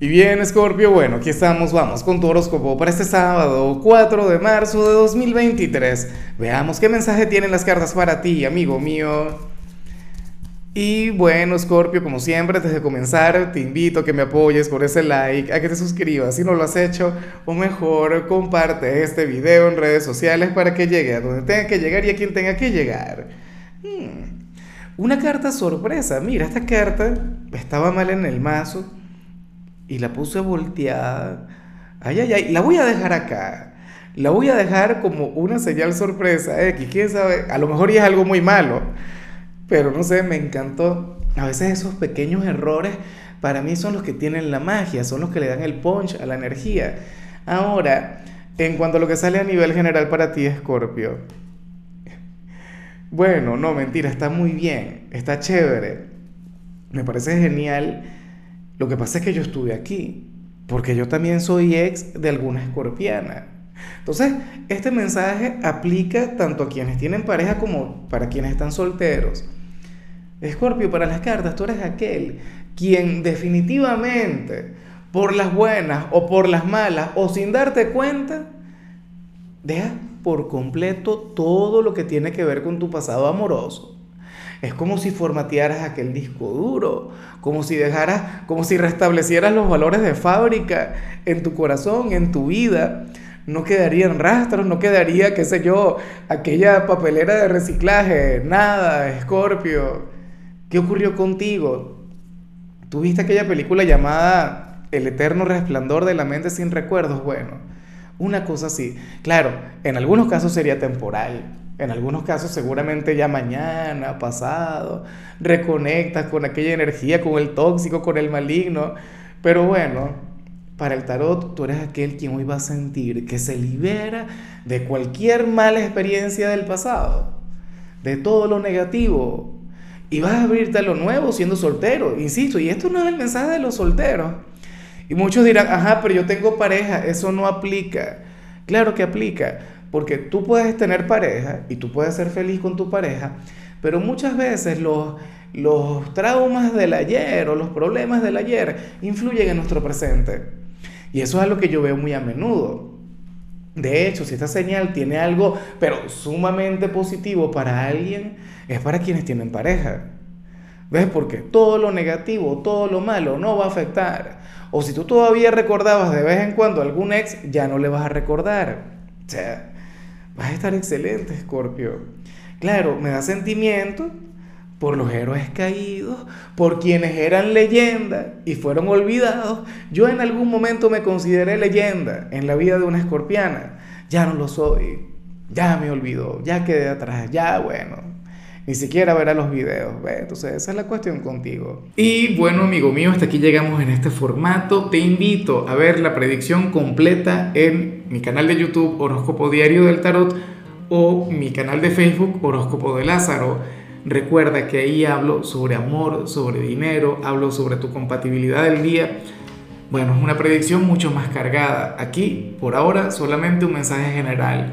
Y bien, Scorpio, bueno, aquí estamos, vamos con tu horóscopo para este sábado 4 de marzo de 2023. Veamos qué mensaje tienen las cartas para ti, amigo mío. Y bueno, Scorpio, como siempre, antes de comenzar, te invito a que me apoyes con ese like, a que te suscribas si no lo has hecho, o mejor, comparte este video en redes sociales para que llegue a donde tenga que llegar y a quien tenga que llegar. Hmm, Una carta sorpresa, mira, esta carta estaba mal en el mazo y la puse volteada. Ay, ay, ay, la voy a dejar acá. La voy a dejar como una señal sorpresa, X, quién sabe, a lo mejor es algo muy malo, pero no sé, me encantó. A veces esos pequeños errores para mí son los que tienen la magia, son los que le dan el punch a la energía. Ahora, en cuanto a lo que sale a nivel general para ti, Scorpio. Bueno, no, mentira, está muy bien, está chévere. Me parece genial lo que pasa es que yo estuve aquí, porque yo también soy ex de alguna escorpiana. Entonces, este mensaje aplica tanto a quienes tienen pareja como para quienes están solteros. Escorpio, para las cartas, tú eres aquel quien definitivamente, por las buenas o por las malas, o sin darte cuenta, deja por completo todo lo que tiene que ver con tu pasado amoroso. Es como si formatearas aquel disco duro, como si dejaras, como si restablecieras los valores de fábrica en tu corazón, en tu vida. No quedarían rastros, no quedaría, qué sé yo, aquella papelera de reciclaje, nada, Escorpio. ¿Qué ocurrió contigo? ¿Tuviste aquella película llamada El eterno resplandor de la mente sin recuerdos? Bueno, una cosa así. Claro, en algunos casos sería temporal, en algunos casos seguramente ya mañana, pasado, reconectas con aquella energía, con el tóxico, con el maligno. Pero bueno, para el tarot tú eres aquel quien hoy va a sentir que se libera de cualquier mala experiencia del pasado, de todo lo negativo. Y vas a abrirte a lo nuevo siendo soltero, insisto, y esto no es el mensaje de los solteros. Y muchos dirán, ajá, pero yo tengo pareja, eso no aplica. Claro que aplica, porque tú puedes tener pareja y tú puedes ser feliz con tu pareja, pero muchas veces los, los traumas del ayer o los problemas del ayer influyen en nuestro presente. Y eso es algo que yo veo muy a menudo. De hecho, si esta señal tiene algo, pero sumamente positivo para alguien, es para quienes tienen pareja. ¿Ves? Porque todo lo negativo, todo lo malo no va a afectar. O si tú todavía recordabas de vez en cuando a algún ex, ya no le vas a recordar. O sea, Vas a estar excelente, Scorpio. Claro, me da sentimiento por los héroes caídos, por quienes eran leyenda y fueron olvidados. Yo en algún momento me consideré leyenda en la vida de una escorpiana. Ya no lo soy. Ya me olvidó, ya quedé atrás, ya bueno, ni siquiera verá los videos. Entonces, esa es la cuestión contigo. Y bueno, amigo mío, hasta aquí llegamos en este formato. Te invito a ver la predicción completa en mi canal de YouTube Horóscopo Diario del Tarot o mi canal de Facebook Horóscopo de Lázaro. Recuerda que ahí hablo sobre amor, sobre dinero, hablo sobre tu compatibilidad del día. Bueno, es una predicción mucho más cargada. Aquí, por ahora, solamente un mensaje general